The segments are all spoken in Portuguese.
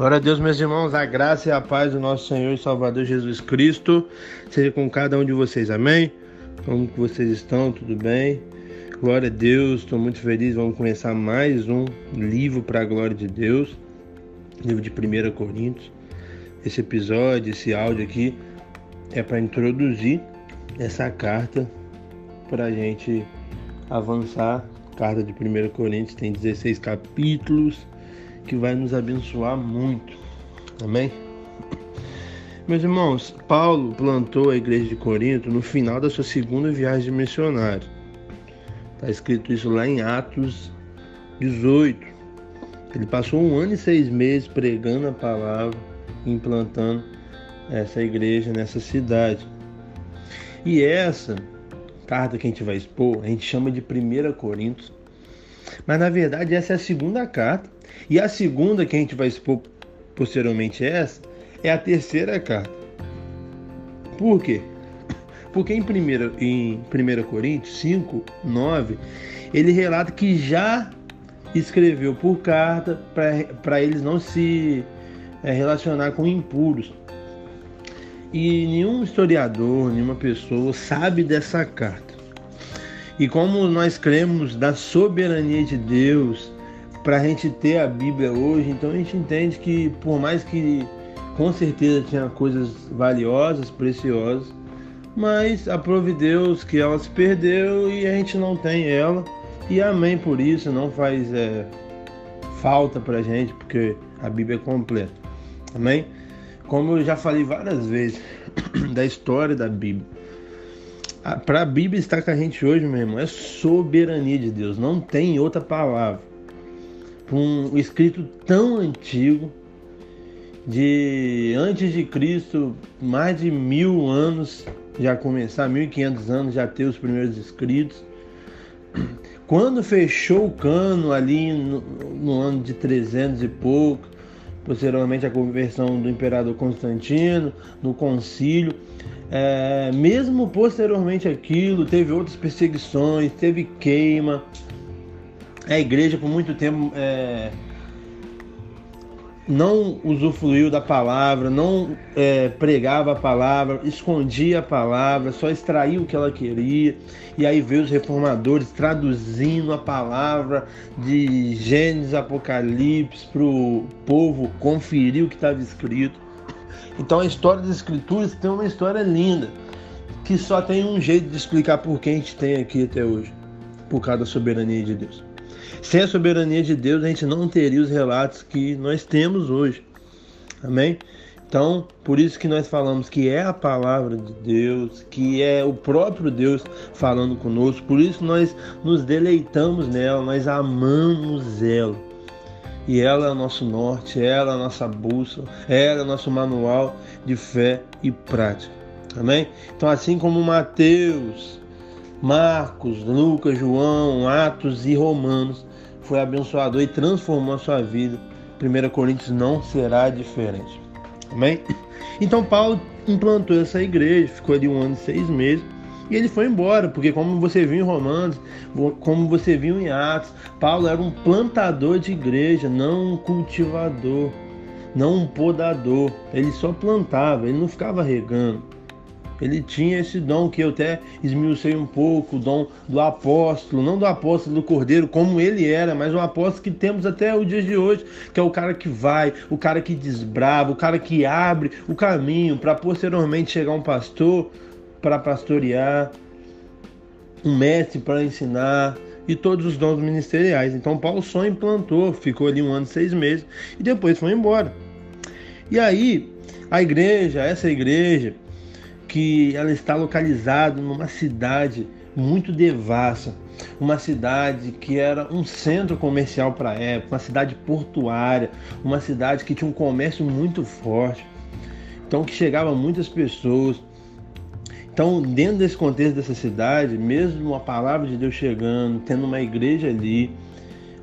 Glória a Deus, meus irmãos, a graça e a paz do nosso Senhor e Salvador Jesus Cristo seja com cada um de vocês, amém? Como que vocês estão? Tudo bem? Glória a Deus, estou muito feliz. Vamos começar mais um livro para a glória de Deus, livro de 1 Coríntios. Esse episódio, esse áudio aqui é para introduzir essa carta para a gente avançar. carta de 1 Coríntios tem 16 capítulos que vai nos abençoar muito. Amém? Meus irmãos, Paulo plantou a igreja de Corinto no final da sua segunda viagem de missionário. Está escrito isso lá em Atos 18. Ele passou um ano e seis meses pregando a palavra, implantando essa igreja nessa cidade. E essa carta que a gente vai expor, a gente chama de 1 Coríntios. Mas na verdade essa é a segunda carta e a segunda que a gente vai expor posteriormente essa é a terceira carta. Por quê? Porque em 1, em 1 Coríntios 5, 9, ele relata que já escreveu por carta para eles não se é, relacionar com impuros. E nenhum historiador, nenhuma pessoa sabe dessa carta. E como nós cremos da soberania de Deus, para a gente ter a Bíblia hoje, então a gente entende que por mais que com certeza tinha coisas valiosas, preciosas, mas aprove Deus que ela se perdeu e a gente não tem ela. E amém por isso, não faz é, falta para a gente, porque a Bíblia é completa. Amém? Como eu já falei várias vezes da história da Bíblia. Para a Bíblia estar com a gente hoje, meu irmão, é soberania de Deus, não tem outra palavra um escrito tão antigo, de antes de Cristo, mais de mil anos já começar, 1500 anos já ter os primeiros escritos. Quando fechou o cano ali no, no ano de 300 e pouco, posteriormente a conversão do imperador Constantino, no concílio, é, mesmo posteriormente aquilo, teve outras perseguições, teve queima, a igreja por muito tempo é, não usufruiu da palavra, não é, pregava a palavra, escondia a palavra, só extraía o que ela queria. E aí veio os reformadores traduzindo a palavra de Gênesis, Apocalipse para o povo conferir o que estava escrito. Então a história das Escrituras tem uma história linda, que só tem um jeito de explicar por que a gente tem aqui até hoje, por causa da soberania de Deus. Sem a soberania de Deus, a gente não teria os relatos que nós temos hoje. Amém? Então, por isso que nós falamos que é a palavra de Deus, que é o próprio Deus falando conosco, por isso nós nos deleitamos nela, nós amamos ela. E ela é o nosso norte, ela é a nossa bússola, ela é o nosso manual de fé e prática. Amém? Então, assim como Mateus, Marcos, Lucas, João, Atos e Romanos foi abençoador e transformou a sua vida. 1 Coríntios não será diferente. Amém? Então Paulo implantou essa igreja, ficou ali um ano e seis meses. E ele foi embora, porque como você viu em Romanos, como você viu em Atos, Paulo era um plantador de igreja, não um cultivador, não um podador. Ele só plantava, ele não ficava regando. Ele tinha esse dom que eu até esmiucei um pouco, o dom do apóstolo, não do apóstolo do cordeiro, como ele era, mas o apóstolo que temos até o dia de hoje, que é o cara que vai, o cara que desbrava, o cara que abre o caminho para posteriormente chegar um pastor para pastorear, um mestre para ensinar e todos os dons ministeriais. Então Paulo só implantou, ficou ali um ano, seis meses e depois foi embora. E aí a igreja, essa igreja, que ela está localizada numa cidade muito devassa, uma cidade que era um centro comercial para a época, uma cidade portuária, uma cidade que tinha um comércio muito forte, então que chegava muitas pessoas. Então, dentro desse contexto dessa cidade, mesmo a palavra de Deus chegando, tendo uma igreja ali,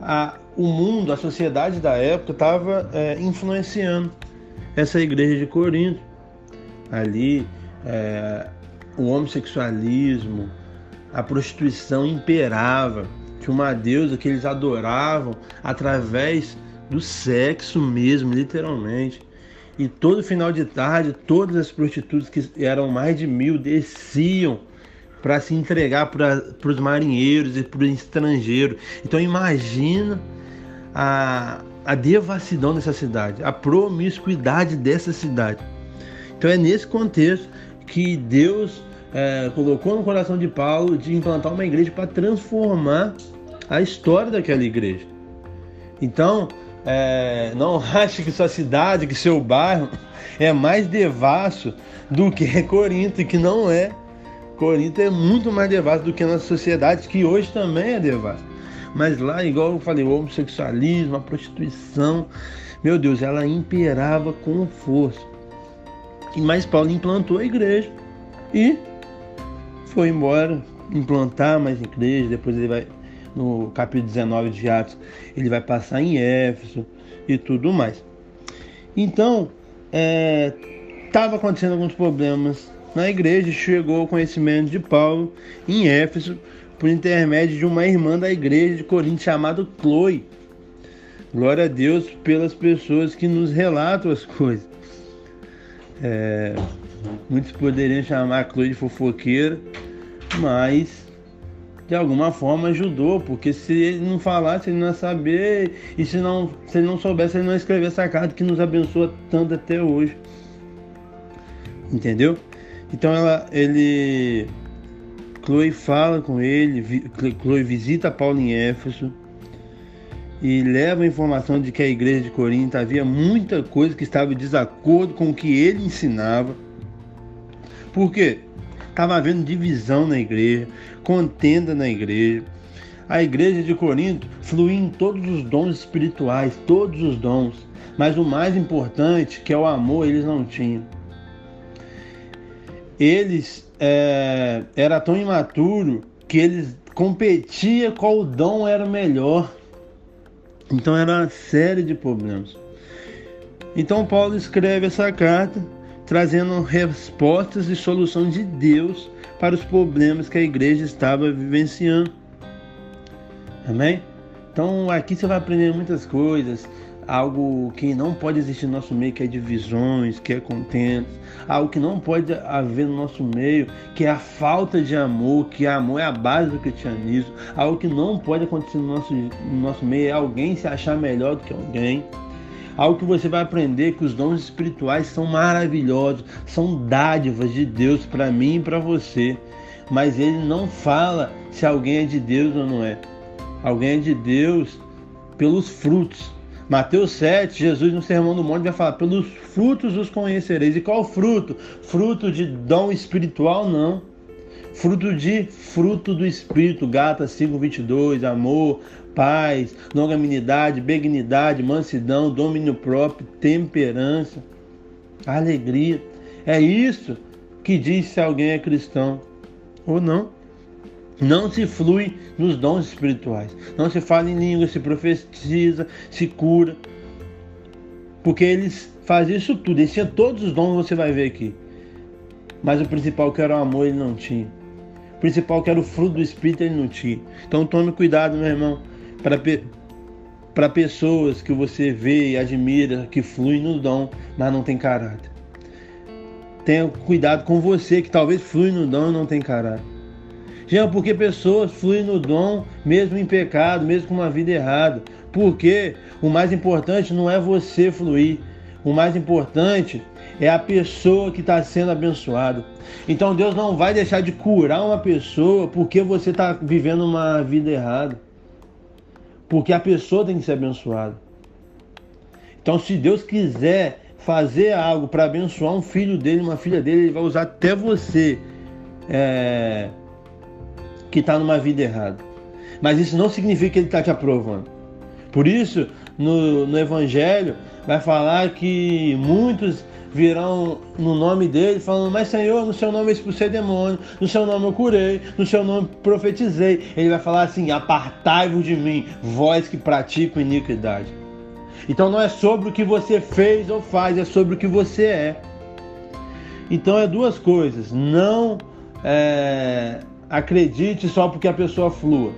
a, o mundo, a sociedade da época estava é, influenciando essa igreja de Corinto. Ali é, o homossexualismo, a prostituição imperava. Tinha uma deusa que eles adoravam através do sexo mesmo, literalmente. E todo final de tarde, todas as prostitutas, que eram mais de mil, desciam para se entregar para os marinheiros e para os estrangeiros. Então imagina a, a devassidão dessa cidade, a promiscuidade dessa cidade. Então é nesse contexto que Deus é, colocou no coração de Paulo de implantar uma igreja para transformar a história daquela igreja. Então, é, não ache que sua cidade, que seu bairro é mais devasso do que Corinto, que não é. Corinto é muito mais devasso do que a nossa sociedade, que hoje também é devasso. Mas lá, igual eu falei, o homossexualismo, a prostituição, meu Deus, ela imperava com força. Mas Paulo implantou a igreja e foi embora implantar mais igreja. Depois ele vai no capítulo 19 de Atos, ele vai passar em Éfeso e tudo mais. Então, estava é, acontecendo alguns problemas na igreja, chegou o conhecimento de Paulo em Éfeso por intermédio de uma irmã da igreja de Corinto chamada Chloe. Glória a Deus pelas pessoas que nos relatam as coisas. É, muitos poderiam chamar Chloe de fofoqueira, mas de alguma forma ajudou, porque se ele não falasse, ele não ia saber, e se, não, se ele não soubesse, ele não ia escrever essa carta que nos abençoa tanto até hoje. Entendeu? Então ela, ele. Chloe fala com ele, Chloe visita Paulo em Éfeso e leva a informação de que a igreja de Corinto havia muita coisa que estava em desacordo com o que ele ensinava. Por quê? Estava havendo divisão na igreja, contenda na igreja. A igreja de Corinto fluía em todos os dons espirituais, todos os dons. Mas o mais importante, que é o amor, eles não tinham. Eles é, era tão imaturo que eles competia qual dom era melhor. Então era uma série de problemas. Então Paulo escreve essa carta trazendo respostas e soluções de Deus para os problemas que a igreja estava vivenciando. Amém? Então aqui você vai aprender muitas coisas, algo que não pode existir no nosso meio, que é divisões, que é contentos, algo que não pode haver no nosso meio, que é a falta de amor, que amor é a base do cristianismo, algo que não pode acontecer no nosso, no nosso meio é alguém se achar melhor do que alguém. Algo que você vai aprender que os dons espirituais são maravilhosos, são dádivas de Deus para mim e para você. Mas ele não fala se alguém é de Deus ou não é. Alguém é de Deus pelos frutos. Mateus 7, Jesus no Sermão do Monte vai falar: pelos frutos os conhecereis. E qual fruto? Fruto de dom espiritual? Não. Fruto de fruto do Espírito, Gata 5,22, amor, paz, longanimidade, benignidade, mansidão, domínio próprio, temperança, alegria. É isso que diz se alguém é cristão ou não. Não se flui nos dons espirituais. Não se fala em língua, se profetiza, se cura. Porque eles fazem isso tudo. Eles tinham todos os dons, você vai ver aqui. Mas o principal que era o amor, ele não tinha. O principal que era o fruto do Espírito, ele não tinha. Então tome cuidado, meu irmão para pessoas que você vê e admira, que fluem no dom, mas não tem caráter. Tenha cuidado com você que talvez flui no dom e não tem caráter. Já porque pessoas fluem no dom mesmo em pecado, mesmo com uma vida errada. Porque o mais importante não é você fluir, o mais importante é a pessoa que está sendo abençoada. Então Deus não vai deixar de curar uma pessoa porque você está vivendo uma vida errada. Porque a pessoa tem que ser abençoada. Então, se Deus quiser fazer algo para abençoar um filho dele, uma filha dele, ele vai usar até você é, que está numa vida errada. Mas isso não significa que ele está te aprovando. Por isso, no, no Evangelho, vai falar que muitos virão no nome dele, falando: Mas Senhor, no seu nome eu expulsei demônio, no seu nome eu curei, no seu nome profetizei. Ele vai falar assim: Apartai-vos de mim, vós que praticam iniquidade. Então não é sobre o que você fez ou faz, é sobre o que você é. Então é duas coisas. Não é, acredite só porque a pessoa flua.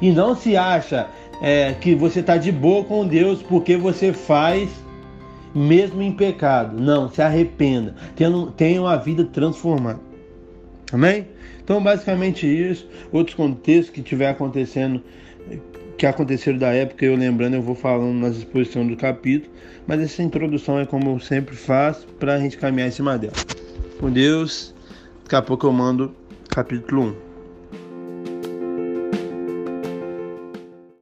E não se acha é, que você está de boa com Deus porque você faz mesmo em pecado. Não, se arrependa. Tenha, uma vida transformada. Amém? Então, basicamente isso. Outros contextos que tiver acontecendo, que aconteceram da época, eu lembrando, eu vou falando nas exposições do capítulo. Mas essa introdução é como eu sempre faço para a gente caminhar em cima dela. Com Deus, daqui a pouco eu mando capítulo 1.